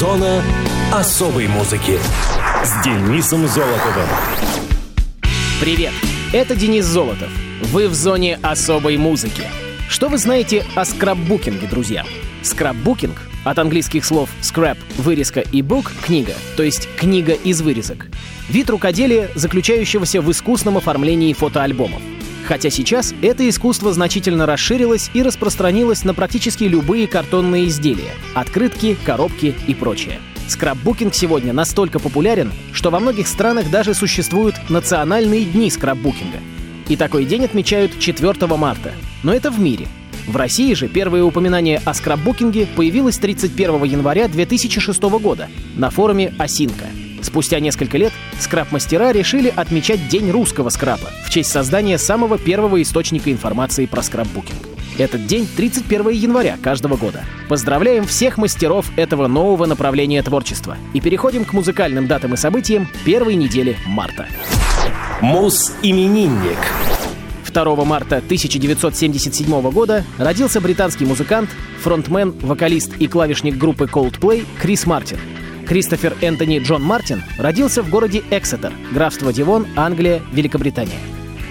Зона особой музыки с Денисом Золотовым. Привет, это Денис Золотов. Вы в зоне особой музыки. Что вы знаете о скраббукинге, друзья? Скраббукинг от английских слов scrap — вырезка и book — книга, то есть книга из вырезок. Вид рукоделия, заключающегося в искусном оформлении фотоальбомов. Хотя сейчас это искусство значительно расширилось и распространилось на практически любые картонные изделия — открытки, коробки и прочее. Скраббукинг сегодня настолько популярен, что во многих странах даже существуют национальные дни скраббукинга — и такой день отмечают 4 марта. Но это в мире. В России же первое упоминание о скраббукинге появилось 31 января 2006 года на форуме «Осинка». Спустя несколько лет скраб-мастера решили отмечать День русского скрапа в честь создания самого первого источника информации про скраббукинг. Этот день 31 января каждого года. Поздравляем всех мастеров этого нового направления творчества и переходим к музыкальным датам и событиям первой недели марта. Мус-именинник. 2 марта 1977 года родился британский музыкант, фронтмен, вокалист и клавишник группы Coldplay Крис Мартин. Кристофер Энтони Джон Мартин родился в городе Эксетер, графство Дивон, Англия, Великобритания.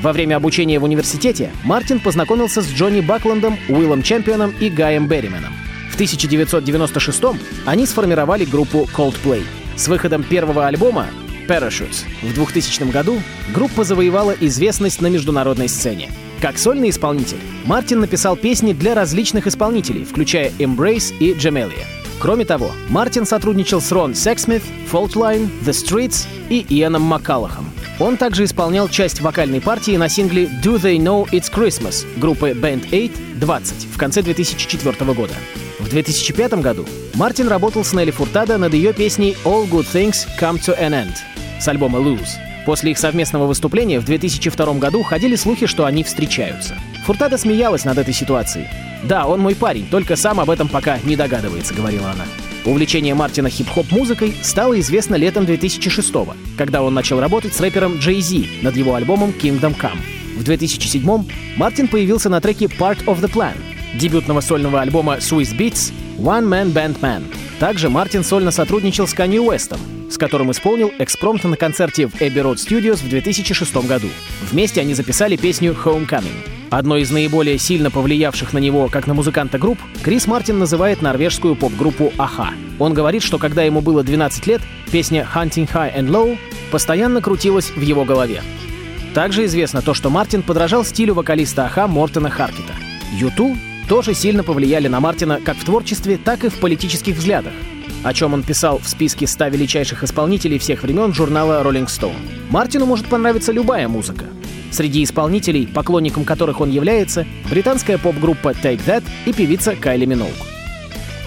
Во время обучения в университете Мартин познакомился с Джонни Бакландом, Уиллом Чемпионом и Гаем Беррименом. В 1996 они сформировали группу Coldplay. С выходом первого альбома Parachutes. В 2000 году группа завоевала известность на международной сцене. Как сольный исполнитель, Мартин написал песни для различных исполнителей, включая Embrace и Jamelia. Кроме того, Мартин сотрудничал с Рон Сексмит, Faultline, The Streets и Ианом Маккалахом. Он также исполнял часть вокальной партии на сингле «Do They Know It's Christmas» группы Band 8 20 в конце 2004 года. В 2005 году Мартин работал с Нелли Фуртадо над ее песней «All Good Things Come to an End», с альбома «Lose». После их совместного выступления в 2002 году ходили слухи, что они встречаются. Фуртада смеялась над этой ситуацией. «Да, он мой парень, только сам об этом пока не догадывается», — говорила она. Увлечение Мартина хип-хоп-музыкой стало известно летом 2006 когда он начал работать с рэпером Jay Z над его альбомом Kingdom Come. В 2007 Мартин появился на треке Part of the Plan дебютного сольного альбома Swiss Beats One Man Band Man. Также Мартин сольно сотрудничал с Канье Уэстом, с которым исполнил экспромт на концерте в Abbey Road Studios в 2006 году. Вместе они записали песню Homecoming. Одной из наиболее сильно повлиявших на него, как на музыканта групп, Крис Мартин называет норвежскую поп-группу Аха. Он говорит, что когда ему было 12 лет, песня Hunting High and Low постоянно крутилась в его голове. Также известно то, что Мартин подражал стилю вокалиста Аха Мортона Харкета. Юту тоже сильно повлияли на Мартина как в творчестве, так и в политических взглядах о чем он писал в списке 100 величайших исполнителей всех времен журнала Rolling Stone. Мартину может понравиться любая музыка. Среди исполнителей, поклонником которых он является, британская поп-группа Take That и певица Кайли Миноуг.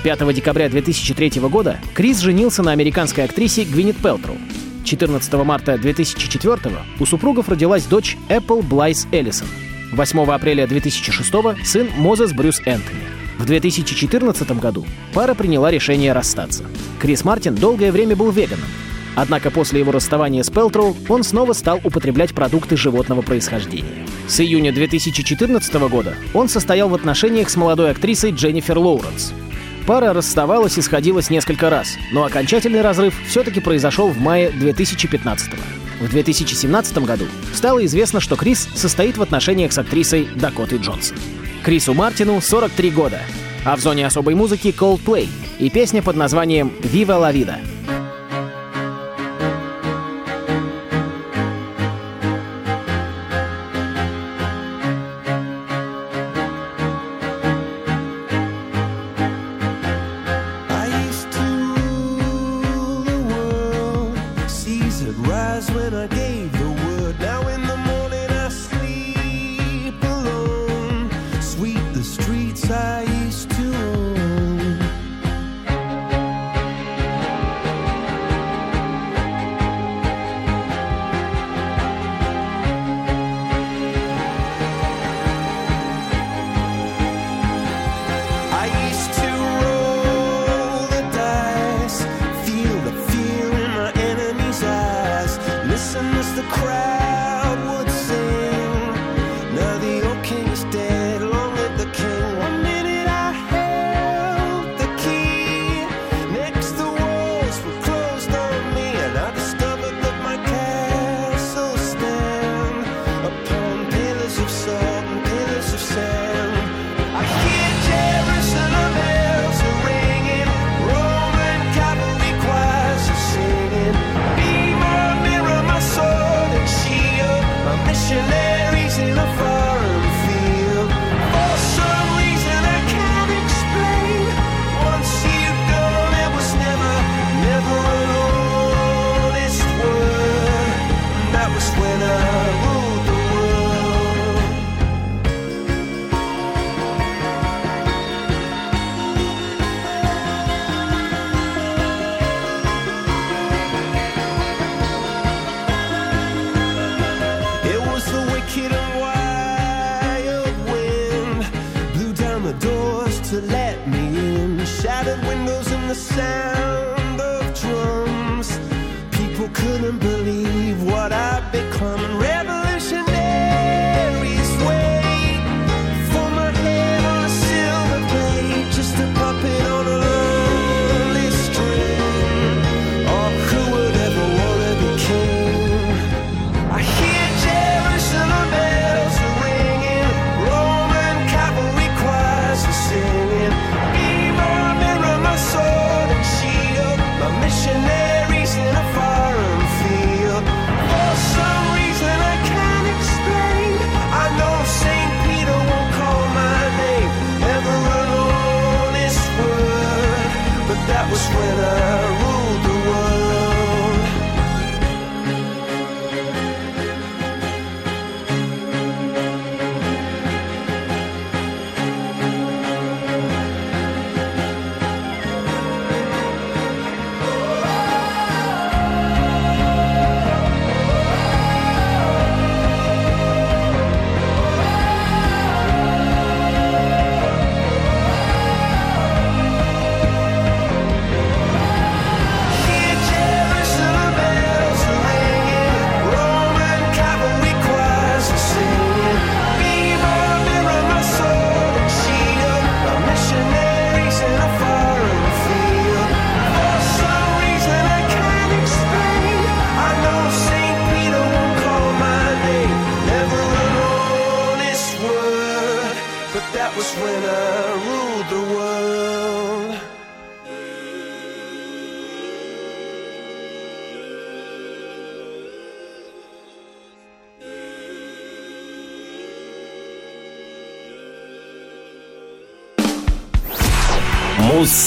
5 декабря 2003 года Крис женился на американской актрисе Гвинет Пелтроу. 14 марта 2004 у супругов родилась дочь Apple Блайс Эллисон. 8 апреля 2006 сын Мозес Брюс Энтони. В 2014 году пара приняла решение расстаться. Крис Мартин долгое время был веганом. Однако после его расставания с Пелтроу он снова стал употреблять продукты животного происхождения. С июня 2014 года он состоял в отношениях с молодой актрисой Дженнифер Лоуренс. Пара расставалась и сходилась несколько раз, но окончательный разрыв все-таки произошел в мае 2015 года. В 2017 году стало известно, что Крис состоит в отношениях с актрисой Дакотой Джонсон. Крису Мартину 43 года, а в зоне особой музыки Coldplay и песня под названием «Viva la Vida». eyes when I gaze.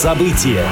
Муз-события.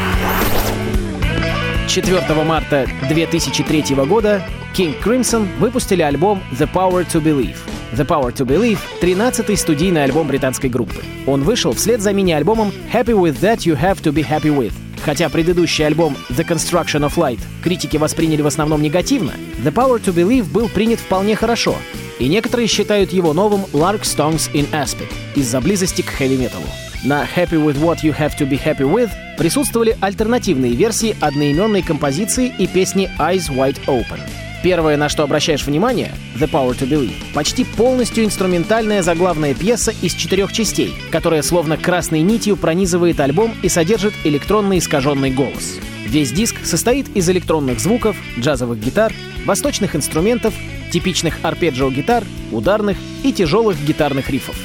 4 марта 2003 года King Crimson выпустили альбом The Power to Believe. The Power to Believe — 13-й студийный альбом британской группы. Он вышел вслед за мини-альбомом Happy With That You Have To Be Happy With. Хотя предыдущий альбом The Construction of Light критики восприняли в основном негативно, The Power to Believe был принят вполне хорошо, и некоторые считают его новым Lark Songs in Aspic из-за близости к хэви-металу. На Happy With What You Have To Be Happy With присутствовали альтернативные версии одноименной композиции и песни Eyes Wide Open. Первое, на что обращаешь внимание, The Power to Believe, почти полностью инструментальная заглавная пьеса из четырех частей, которая словно красной нитью пронизывает альбом и содержит электронный искаженный голос. Весь диск состоит из электронных звуков, джазовых гитар, восточных инструментов, типичных арпеджио-гитар, ударных и тяжелых гитарных рифов.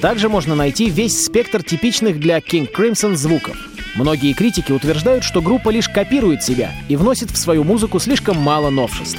Также можно найти весь спектр типичных для King Crimson звуков. Многие критики утверждают, что группа лишь копирует себя и вносит в свою музыку слишком мало новшеств.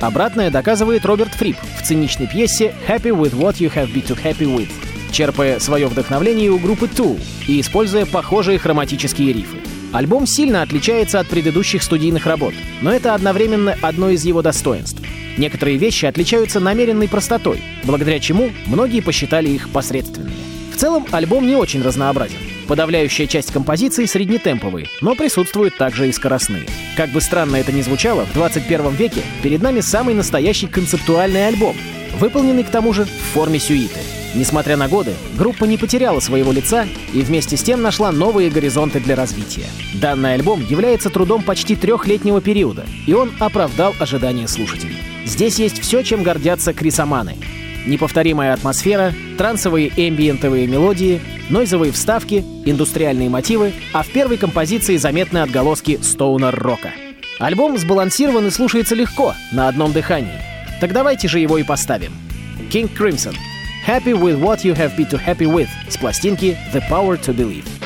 Обратное доказывает Роберт Фрип в циничной пьесе «Happy with what you have been to happy with», черпая свое вдохновление у группы Tool и используя похожие хроматические рифы. Альбом сильно отличается от предыдущих студийных работ, но это одновременно одно из его достоинств. Некоторые вещи отличаются намеренной простотой, благодаря чему многие посчитали их посредственными. В целом, альбом не очень разнообразен. Подавляющая часть композиций среднетемповые, но присутствуют также и скоростные. Как бы странно это ни звучало, в 21 веке перед нами самый настоящий концептуальный альбом, выполненный к тому же в форме сюиты. Несмотря на годы, группа не потеряла своего лица и вместе с тем нашла новые горизонты для развития. Данный альбом является трудом почти трехлетнего периода, и он оправдал ожидания слушателей. Здесь есть все, чем гордятся крисоманы. Неповторимая атмосфера, трансовые эмбиентовые мелодии, нойзовые вставки, индустриальные мотивы, а в первой композиции заметны отголоски стоунер-рока. Альбом сбалансирован и слушается легко, на одном дыхании. Так давайте же его и поставим. King Crimson. Happy with what you have been to happy with с пластинки The Power to Believe.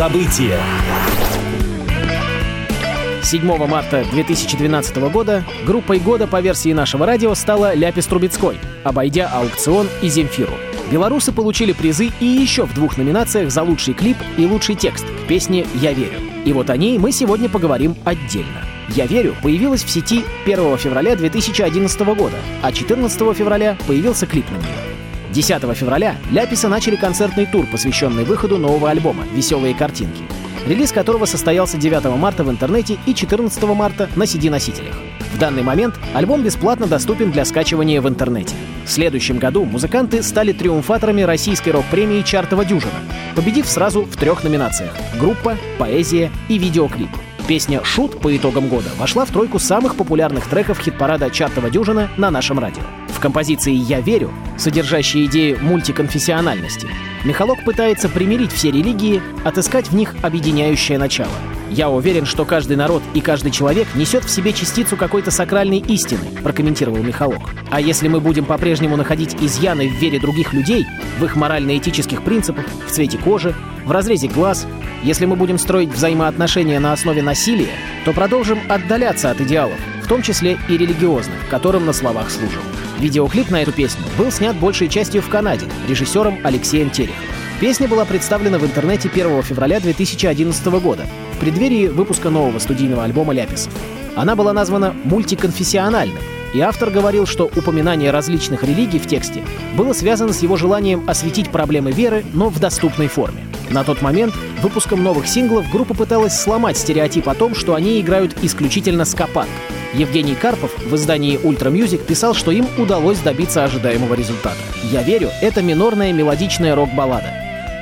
Муз-события. 7 марта 2012 года группой года по версии нашего радио стала Ляпис Трубецкой, обойдя аукцион и Земфиру. Белорусы получили призы и еще в двух номинациях за лучший клип и лучший текст к песне «Я верю». И вот о ней мы сегодня поговорим отдельно. «Я верю» появилась в сети 1 февраля 2011 года, а 14 февраля появился клип на нее. 10 февраля Ляписа начали концертный тур, посвященный выходу нового альбома «Веселые картинки», релиз которого состоялся 9 марта в интернете и 14 марта на CD-носителях. В данный момент альбом бесплатно доступен для скачивания в интернете. В следующем году музыканты стали триумфаторами российской рок-премии «Чартова дюжина», победив сразу в трех номинациях — группа, поэзия и видеоклип. Песня «Шут» по итогам года вошла в тройку самых популярных треков хит-парада «Чартова дюжина» на нашем радио. В композиции «Я верю», содержащей идеи мультиконфессиональности, Михалок пытается примирить все религии, отыскать в них объединяющее начало. «Я уверен, что каждый народ и каждый человек несет в себе частицу какой-то сакральной истины», прокомментировал Михалок. «А если мы будем по-прежнему находить изъяны в вере других людей, в их морально-этических принципах, в цвете кожи, в разрезе глаз, если мы будем строить взаимоотношения на основе насилия, то продолжим отдаляться от идеалов, том числе и религиозных, которым на словах служим. Видеоклип на эту песню был снят большей частью в Канаде режиссером Алексеем Тереховым. Песня была представлена в интернете 1 февраля 2011 года, в преддверии выпуска нового студийного альбома «Ляписов». Она была названа «мультиконфессиональной», и автор говорил, что упоминание различных религий в тексте было связано с его желанием осветить проблемы веры, но в доступной форме. На тот момент выпуском новых синглов группа пыталась сломать стереотип о том, что они играют исключительно скопанк. Евгений Карпов в издании Ultra Music писал, что им удалось добиться ожидаемого результата. «Я верю» — это минорная мелодичная рок-баллада.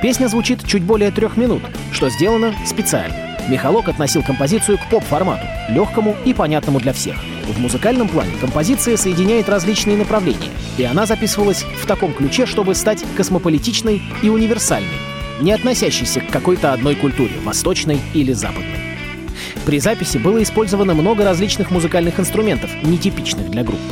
Песня звучит чуть более трех минут, что сделано специально. Михалок относил композицию к поп-формату, легкому и понятному для всех. В музыкальном плане композиция соединяет различные направления, и она записывалась в таком ключе, чтобы стать космополитичной и универсальной, не относящейся к какой-то одной культуре, восточной или западной. При записи было использовано много различных музыкальных инструментов, нетипичных для группы.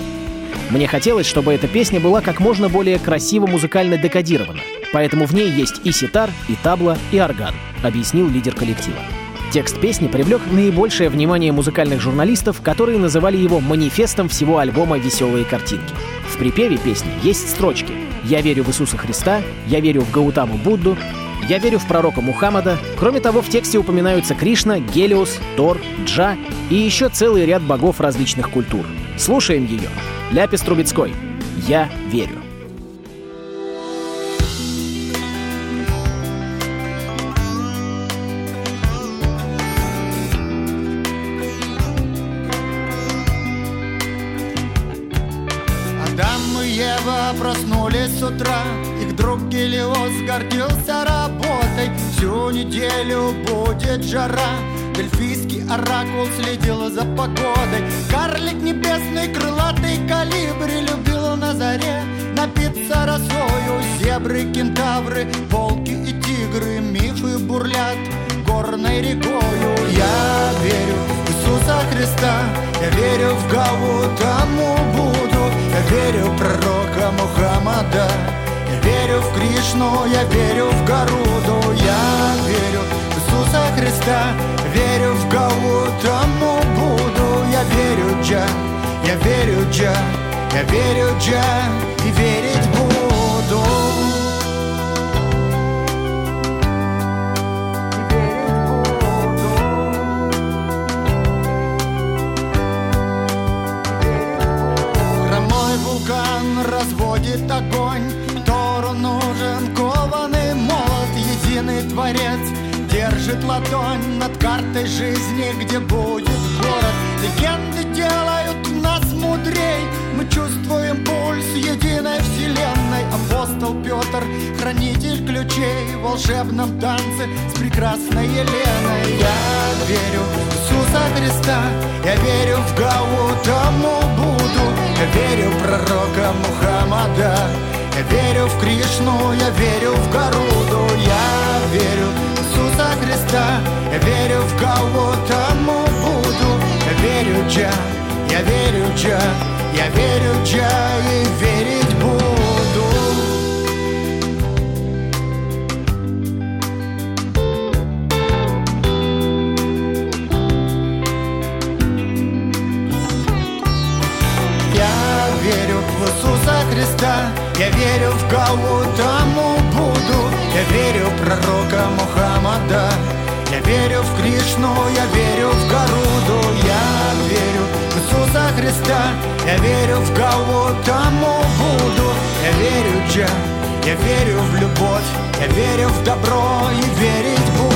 Мне хотелось, чтобы эта песня была как можно более красиво музыкально декодирована, поэтому в ней есть и ситар, и табла, и орган, объяснил лидер коллектива. Текст песни привлек наибольшее внимание музыкальных журналистов, которые называли его манифестом всего альбома «Веселые картинки». В припеве песни есть строчки «Я верю в Иисуса Христа», «Я верю в Гаутаму Будду», «Я верю в пророка Мухаммада». Кроме того, в тексте упоминаются Кришна, Гелиос, Тор, Джа и еще целый ряд богов различных культур. Слушаем ее. Ляпис Трубецкой. «Я верю». Утра Их друг Гелиос гордился работой. Всю неделю будет жара. Дельфийский оракул следил за погодой. Карлик небесный, крылатый калибри Любил на заре напиться росою. Зебры, кентавры, волки и тигры Мифы бурлят горной рекою. Я верю в Иисуса Христа Я верю в Гаутаму Буду Я верю в пророка Мухаммада. Я верю в Кришну, я верю в Гаруду. Я верю в Иисуса Христа. Верю в Гаутаму Буду Я верю Джа, я верю Джа. Я верю Джа. И верить буду разводит огонь Тору нужен кованый молот Единый творец держит ладонь Над картой жизни, где будет город. Легенды делают нас мудрей Мы чувствуем пульс единой вселенной. Апостол Петр, В волшебном танце с прекрасной Еленой. Я верю в Иисуса Христа Я верю в Гаутаму Буду Я верю в пророка Мухаммада Я верю в Кришну, я верю в Гаруду. Я верю в Иисуса Христа Я верю в Гаутаму Буду Я верю Джа, я верю Джа Я верю Джа и верить кого тому буду Я верю в пророка Мухаммада. Я верю в Кришну, я верю в Гаруду. Я верю в Иисуса Христа. Я верю в кого тому буду Я верю в Джа, я верю в любовь. Я верю в добро и верить буду